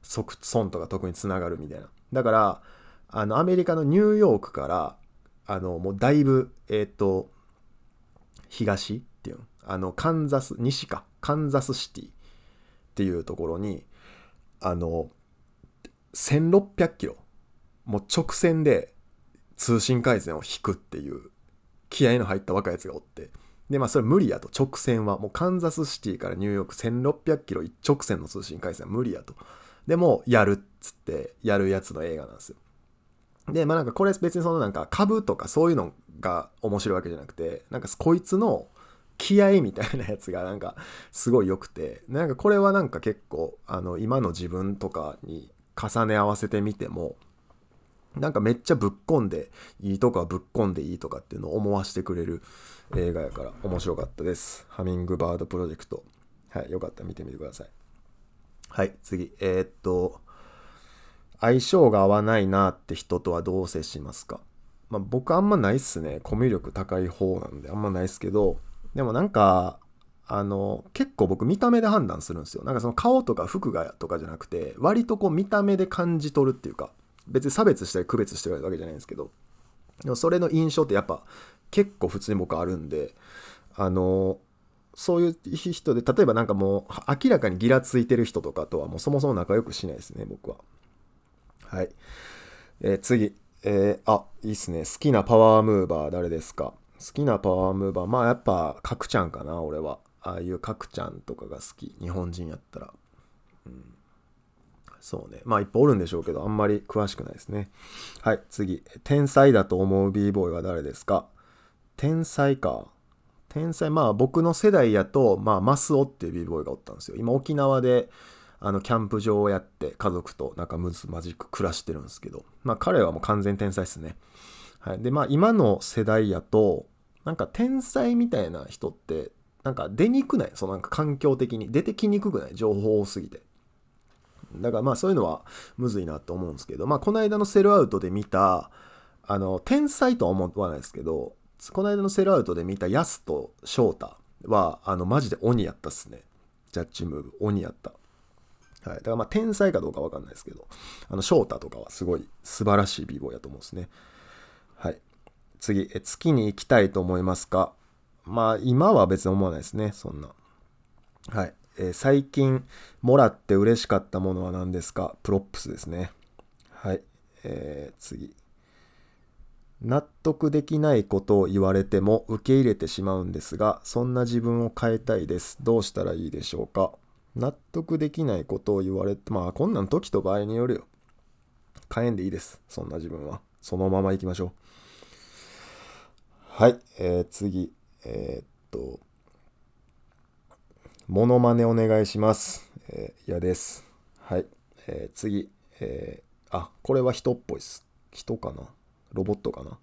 即損とか特につながるみたいな。だからあのアメリカのニューヨークからあのもうだいぶえっ、ー、と東っていうあのカンザス西か。カンザスシティっていうところにあの1600キロ。もう直線で通信回線を引くっていう気合の入った若いやつがおって。でまあそれ無理やと。直線は。もうカンザスシティからニューヨーク1600キロ一直線の通信回線は無理やと。でもやるっつってやるやつの映画なんですよ。でまあなんかこれ別にそのなんか株とかそういうのが面白いわけじゃなくてなんかこいつの気合みたいなやつがなんかすごい良くて。なんかこれはなんか結構あの今の自分とかに重ね合わせてみてもなんかめっちゃぶっこんでいいとかぶっこんでいいとかっていうのを思わせてくれる映画やから面白かったです。ハミングバードプロジェクト。はい、よかったら見てみてください。はい、次。えー、っと、相性が合わないなって人とはどう接しますか？まあ僕あんまないっすね。コミュ力高い方なんであんまないっすけど、でもなんか、あの、結構僕見た目で判断するんですよ。なんかその顔とか服がとかじゃなくて、割とこう見た目で感じ取るっていうか、別に差別したり区別してるわけじゃないんですけど、でもそれの印象ってやっぱ結構普通に僕あるんで、あの、そういう人で、例えばなんかもう明らかにギラついてる人とかとはもうそもそも仲良くしないですね、僕は。はい。えー、次。えー、あ、いいっすね。好きなパワームーバー誰ですか？好きなパワームーバー、まあやっぱ、角ちゃんかな、俺は。ああいう角ちゃんとかが好き。日本人やったら。うん。そうね。まあいっぱいおるんでしょうけど、あんまり詳しくないですね。はい、次。天才だと思う b ボーイは誰ですか？天才か。天才、まあ僕の世代やと、まあマスオっていう b ボーイがおったんですよ。今沖縄で、あのキャンプ場をやって家族と仲むずまじく暮らしてるんですけど、まあ彼はもう完全天才っすね。はい。で、まあ今の世代やと、なんか天才みたいな人って、なんか出にくない？そのなんか環境的に。出てきにくくない？情報多すぎて。だからまあそういうのはむずいなと思うんですけど、まあこの間のセルアウトで見た、あの、天才とは思わないですけど、この間のセルアウトで見たヤスと翔太は、あの、マジで鬼やったっすね。ジャッジムーブ、鬼やった。はい。だからまあ天才かどうかわかんないですけど、あの、翔太とかはすごい素晴らしい美貌やと思うんですね。はい。次、え月に行きたいと思いますか？まあ、今は別に思わないですね、そんな。はい。えー、最近もらって嬉しかったものは何ですか？プロップスですね。はい。えー、次。納得できないことを言われても受け入れてしまうんですが、そんな自分を変えたいです。どうしたらいいでしょうか？納得できないことを言われて、まあこんなん時と場合によるよ。変えんでいいです。そんな自分は。そのまま行きましょう。はい、えー、次。えー、っと、モノマネお願いします。えー、嫌です。はい。えー、次。えー、あ、これは人っぽいです。人かな？ロボットかな？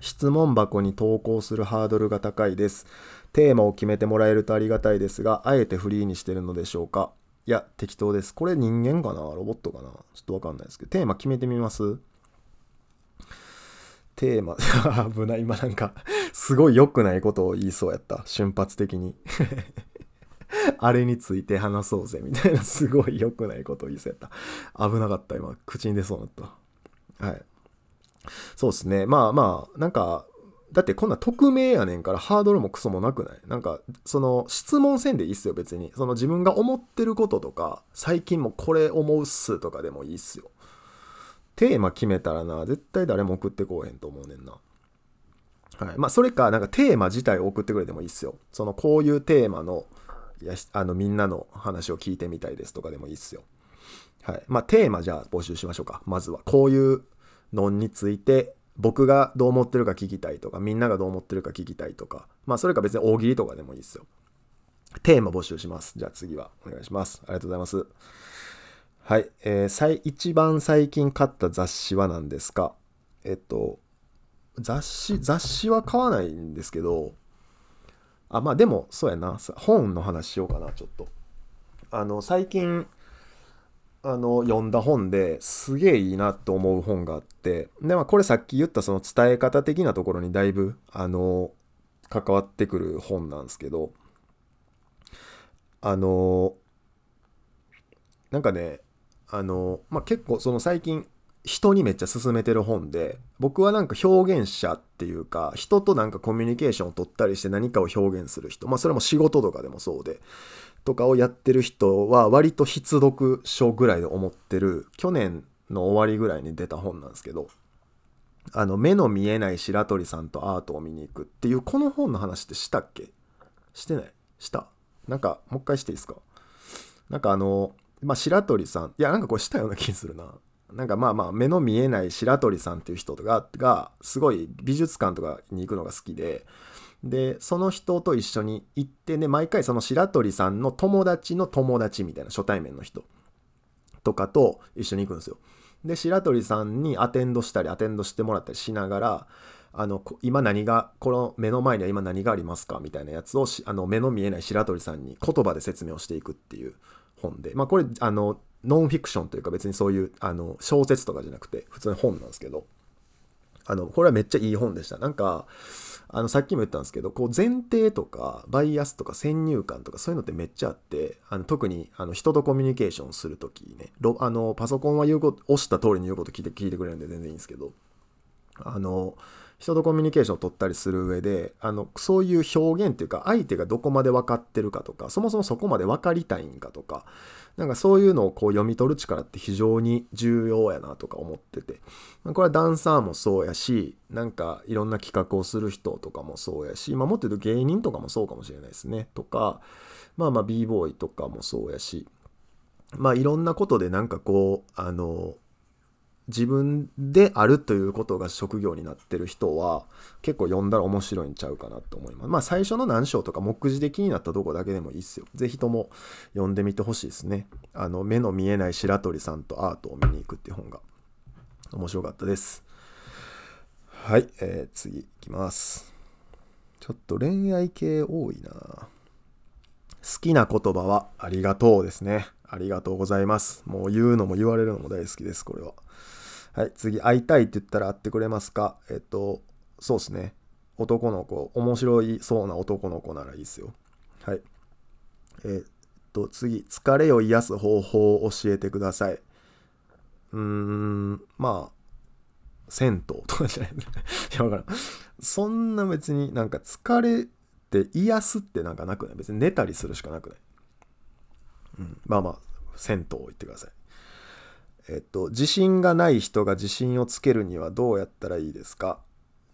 質問箱に投稿するハードルが高いです。テーマを決めてもらえるとありがたいですが、あえてフリーにしてるのでしょうか？いや、適当です。これ人間かな？ロボットかな？ちょっとわかんないですけど、テーマ決めてみます？テーマ、危ない。今なんか、すごい良くないことを言いそうやった。瞬発的に。あれについて話そうぜ、みたいな、すごい良くないことを言いそうやった。危なかった、今。口に出そうになった。はい。そうですね。まあまあ、なんか、だってこんな匿名やねんからハードルもクソもなくない？なんか、その質問せんでいいっすよ、別に。その自分が思ってることとか、最近もこれ思うっすとかでもいいっすよ。テーマ決めたらな、絶対誰も送ってこうへんと思うねんな。はい。まあ、それか、なんかテーマ自体を送ってくれてもいいっすよ。その、こういうテーマの、いやあのみんなの話を聞いてみたいですとかでもいいっすよ。はい。まあ、テーマじゃあ募集しましょうか。まずは。こういうのについて僕がどう思ってるか聞きたいとか、みんながどう思ってるか聞きたいとか、まあそれか別に大喜利とかでもいいですよ。テーマ募集します。じゃあ次はお願いします。ありがとうございます。はい。えー、一番最近買った雑誌は何ですか？えっと、雑誌、雑誌は買わないんですけど、あ、まあでも、そうやな。本の話しようかな、ちょっと。あの、最近、あの読んだ本ですげえいいなと思う本があってで、まあ、これさっき言ったその伝え方的なところにだいぶあの関わってくる本なんですけどあのなんかねあの、まあ、結構その最近人にめっちゃ勧めてる本で僕はなんか表現者っていうか人となんかコミュニケーションを取ったりして何かを表現する人まあそれも仕事とかでもそうでとかをやってる人は割と必読書ぐらいで思ってる去年の終わりぐらいに出た本なんですけどあの目の見えない白鳥さんとアートを見に行くっていうこの本の話ってしたっけ？してない？した？なんかもう一回していいですか？なんかあのまあ白鳥さんいやなんかこれしたような気するな。なんかまあまあ目の見えない白鳥さんっていう人ががすごい美術館とかに行くのが好きででその人と一緒に行ってね毎回その白鳥さんの友達の友達みたいな初対面の人とかと一緒に行くんですよ。で白鳥さんにアテンドしたりアテンドしてもらったりしながらあの今何がこの目の前には今何がありますかみたいなやつをあの目の見えない白鳥さんに言葉で説明をしていくっていう本でまあこれあのノンフィクションというか別にそういうあの小説とかじゃなくて普通に本なんですけどあのこれはめっちゃいい本でした。なんかあのさっきも言ったんですけどこう前提とかバイアスとか先入観とかそういうのってめっちゃあってあの特にあの人とコミュニケーションする時ねあのパソコンは言うこと押した通りに言うこと聞いて聞いてくれるんで全然いいんですけどあの人とコミュニケーションを取ったりする上であのそういう表現っていうか相手がどこまで分かってるかとかそもそもそこまで分かりたいんかとかなんかそういうのをこう読み取る力って非常に重要やなとか思っててこれはダンサーもそうやしなんかいろんな企画をする人とかもそうやし、まあ、もっと言うと芸人とかもそうかもしれないですねとかまあまあ b ボーイとかもそうやしまあいろんなことでなんかこうあの自分であるということが職業になってる人は結構読んだら面白いんちゃうかなと思います。まあ最初の何章とか目次で気になったとこだけでもいいっすよ。ぜひとも読んでみてほしいですね。あの目の見えない白鳥さんとアートを見に行くっていう本が面白かったです。はい、えー、次いきます。ちょっと恋愛系多いな好きな言葉はありがとうですね。ありがとうございます。もう言うのも言われるのも大好きです、これは。はい、次、会いたいって言ったら会ってくれますか？えっと、そうですね。男の子、面白いそうな男の子ならいいですよ。はい。えー、っと、次、疲れを癒す方法を教えてください。うーん、まあ、銭湯とかじゃない いや、わからん。そんな別になんか疲れて癒すってなんかなくない？別に寝たりするしかなくない？うん、まあまあ、銭湯行ってください。えっと、自信がない人が自信をつけるにはどうやったらいいですか？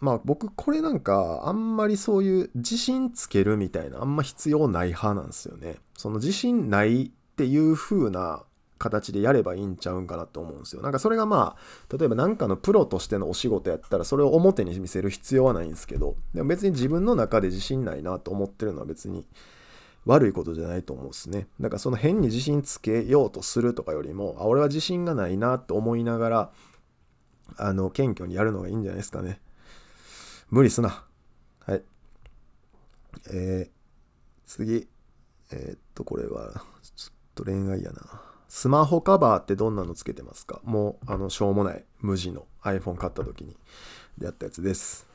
まあ僕これなんかあんまりそういう自信つけるみたいなあんま必要ない派なんですよね。その自信ないっていう風な形でやればいいんちゃうんかなと思うんですよ。なんかそれがまあ例えば何かのプロとしてのお仕事やったらそれを表に見せる必要はないんですけどでも別に自分の中で自信ないなと思ってるのは別に悪いことじゃないと思うっすね。だからその変に自信つけようとするとかよりも、あ、俺は自信がないなって思いながら、あの、謙虚にやるのがいいんじゃないですかね。無理すな。はい。えー、次。えー、っと、これは、ちょっと恋愛やな。スマホカバーってどんなのつけてますか？もう、あの、しょうもない無地の iPhone 買った時にやったやつです。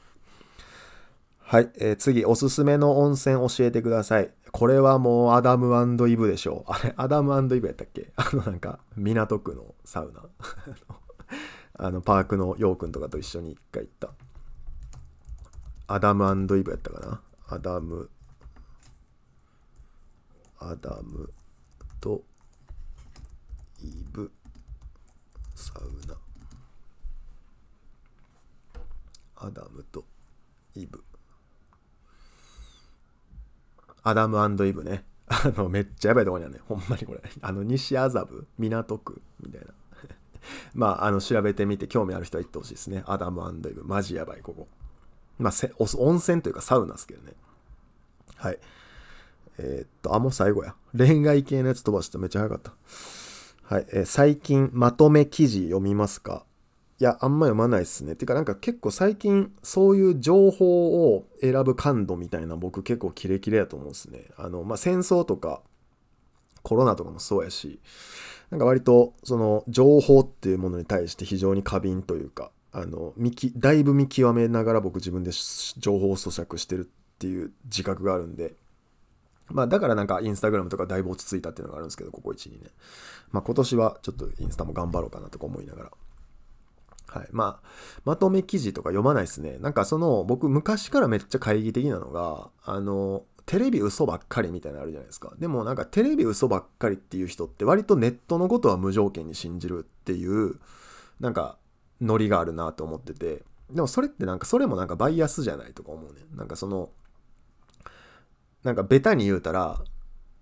はい、えー、次、おすすめの温泉教えてください。これはもうアダムイブでしょう。あれ、アダムイブやったっけ？あのなんか、港区のサウナ。あの、パークのヨーくんとかと一緒に一回行った。アダムイブやったかな？アダム、アダムとイブサウナ。アダムとイブ。アダムイブね。あの、めっちゃやばいとこにあるね。ほんまにこれ。あの、西麻布、港区、みたいな。まあ、あの、調べてみて、興味ある人は行ってほしいですね。アダムイブ。マジやばい、ここ。まあ、せ温泉というかサウナですけどね。はい。えー、っと、あ、もう最後や。恋愛系のやつ飛ばしてめっちゃ早かった。はい。えー、最近、まとめ記事読みますか？いや、あんま読まないっすね。てか、なんか結構最近、そういう情報を選ぶ感度みたいな僕結構キレキレやと思うんですね。あの、まあ、戦争とか、コロナとかもそうやし、なんか割と、その、情報っていうものに対して非常に過敏というか、あの、見き、だいぶ見極めながら僕自分で情報を咀嚼してるっていう自覚があるんで、まあだからなんかインスタグラムとかだいぶ落ち着いたっていうのがあるんですけど、ここ1、2年。まあ今年はちょっとインスタも頑張ろうかなとか思いながら。はい。まあ、まとめ記事とか読まないですね。なんかその、僕昔からめっちゃ懐疑的なのが、あの、テレビ嘘ばっかりみたいなのあるじゃないですか。でもなんかテレビ嘘ばっかりっていう人って割とネットのことは無条件に信じるっていう、なんか、ノリがあるなと思ってて。でもそれってなんか、それもなんかバイアスじゃないとか思うね。なんかその、なんかベタに言うたら、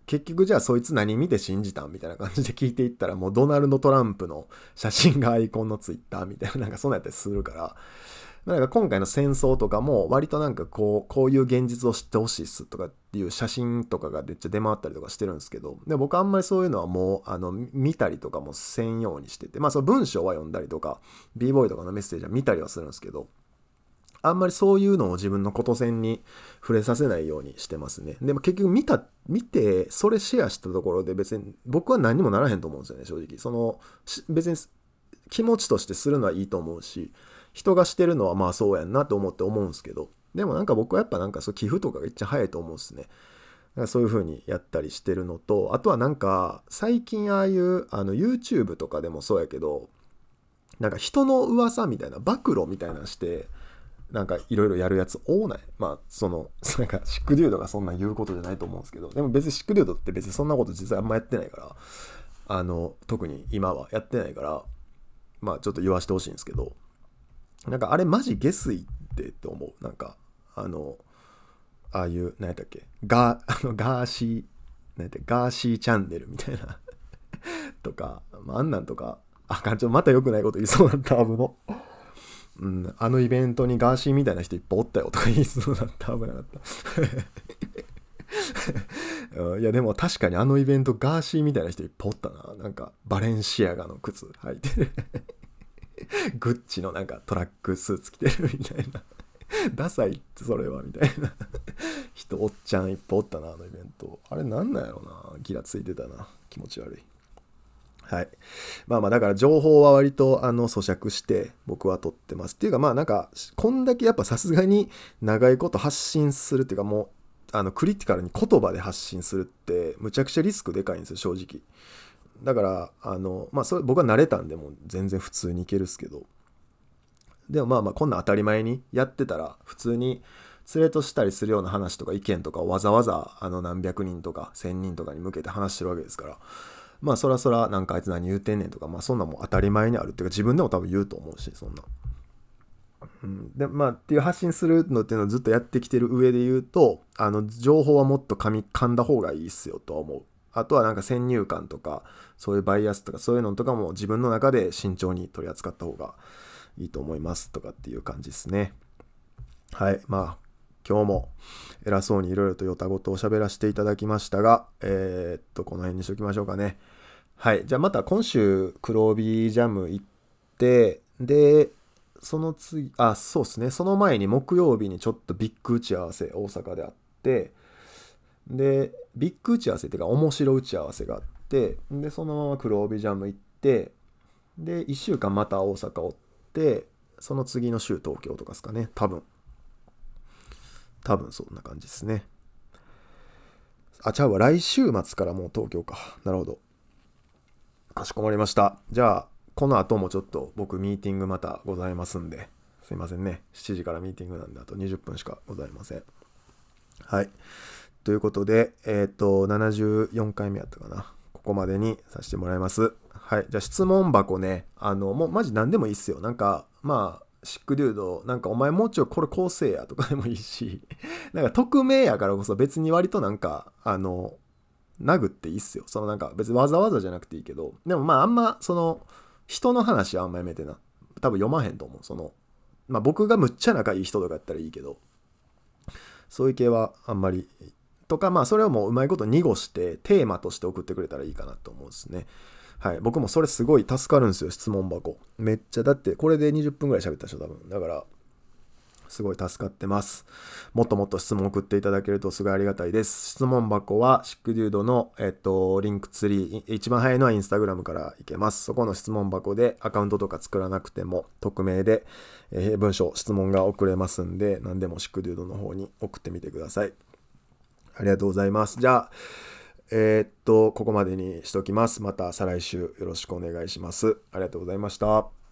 結局じゃあそいつ何見て信じたんみたいな感じで聞いていったらもうドナルド・トランプの写真がアイコンのツイッターみたいななんかそんなやったりするから、なんか今回の戦争とかも割となんかこう、こういう現実を知ってほしいっすとかっていう写真とかがめっちゃ出回ったりとかしてるんですけど、で僕あんまりそういうのはもうあの見たりとかもせんようにしてて、まあその文章は読んだりとか、b ボーイとかのメッセージは見たりはするんですけど、あんまりそういうのを自分のこと線に触れさせないようにしてますね。でも結局見た、見て、それシェアしたところで別に僕は何にもならへんと思うんですよね、正直。その、別に気持ちとしてするのはいいと思うし、人がしてるのはまあそうやんなと思って思うんですけど、でもなんか僕はやっぱなんかそう寄付とかがめっちゃ早いと思うんですね。そういう風にやったりしてるのと、あとはなんか最近ああいうあの YouTube とかでもそうやけど、なんか人の噂みたいな、暴露みたいなして、なんかいろいろやるやつ多ない。まあ、その、なんかシックデュードがそんな言うことじゃないと思うんですけど、でも別にシックデュードって別にそんなこと実はあんまやってないから、あの、特に今はやってないから、まあちょっと言わしてほしいんですけど、なんかあれマジ下水ってって思う。なんか、あの、ああいう、何やったっけ、ガー、あのガーシー、何やったガーシーチャンネルみたいな。とか、まあ、あんなんとか、あかん、ちょっとまた良くないこと言いそうだった、危の。うん、あのイベントにガーシーみたいな人いっぱいおったよとか言いそうだった。危なかった。いやでも確かにあのイベントガーシーみたいな人いっぱいおったな。なんかバレンシアガの靴履いて。るグッチのなんかトラックスーツ着てるみたいな。ダサいってそれはみたいな。人おっちゃんいっぱいおったなあのイベント。あれなんなんやろな。ギラついてたな。気持ち悪い。はい。まあまあ、だから情報は割と、あの、咀嚼して僕は取ってます。っていうか、まあなんか、こんだけやっぱさすがに長いこと発信するっていうか、もう、あの、クリティカルに言葉で発信するって、むちゃくちゃリスクでかいんですよ、正直。だから、あの、まあ、それ僕は慣れたんで、もう全然普通にいけるっすけど。でもまあまあ、こんな当たり前にやってたら、普通に、連れとしたりするような話とか意見とかわざわざあの何百人とか千人とかに向けて話してるわけですからまあそらそらなんかあいつ何言うてんねんとかまあそんなもん当たり前にあるっていうか自分でも多分言うと思うしそんな。うん、でまあっていう発信するのっていうのをずっとやってきてる上で言うとあの情報はもっと噛み噛んだ方がいいっすよとは思う。あとはなんか先入観とかそういうバイアスとかそういうのとかも自分の中で慎重に取り扱った方がいいと思いますとかっていう感じですね。はい。まあ今日も偉そうにいろいろとよたごとを喋らせていただきましたが、えー、っと、この辺にしときましょうかね。はい。じゃあまた今週、黒帯ジャム行って、で、その次、あ、そうですね。その前に木曜日にちょっとビッグ打ち合わせ、大阪であって、で、ビッグ打ち合わせっていうか面白打ち合わせがあってでそのまま黒帯ジャム行ってで1週間また大阪おってその次の週東京とかですかね。多分。多分そんな感じですね。あちゃうわ。来週末からもう東京か。なるほど。かしこまりましたじゃあこの後もちょっと僕ミーティングまたございますんですいませんね7時からミーティングなんであと20分しかございませんはいということでえっ、ー、と74回目やったかなここまでにさせてもらいますはい。じゃあ質問箱ね。あの、もうマジ何でもいいっすよ。なんか、まあ、シックデュード、なんかお前もうちょいこれ構成やとかでもいいし、なんか匿名やからこそ別に割となんか、あの、殴っていいっすよ。そのなんか別にわざわざじゃなくていいけど、でもまああんまその人の話はあんまやめてな。多分読まへんと思う。その、まあ僕がむっちゃ仲いい人とかやったらいいけど、そういう系はあんまり、とかまあそれをもううまいこと濁してテーマとして送ってくれたらいいかなと思うんですね。はい。僕もそれすごい助かるんですよ、質問箱。めっちゃ、だってこれで20分ぐらい喋ったでしょ、多分。だから、すごい助かってます。もっともっと質問送っていただけるとすごいありがたいです。質問箱は、シックデュードの、えっと、リンクツリー、一番早いのはインスタグラムからいけます。そこの質問箱でアカウントとか作らなくても、匿名で、えー、文章、質問が送れますんで、何でもシックデュードの方に送ってみてください。ありがとうございます。じゃあ、えー、っと、ここまでにしときます。また再来週よろしくお願いします。ありがとうございました。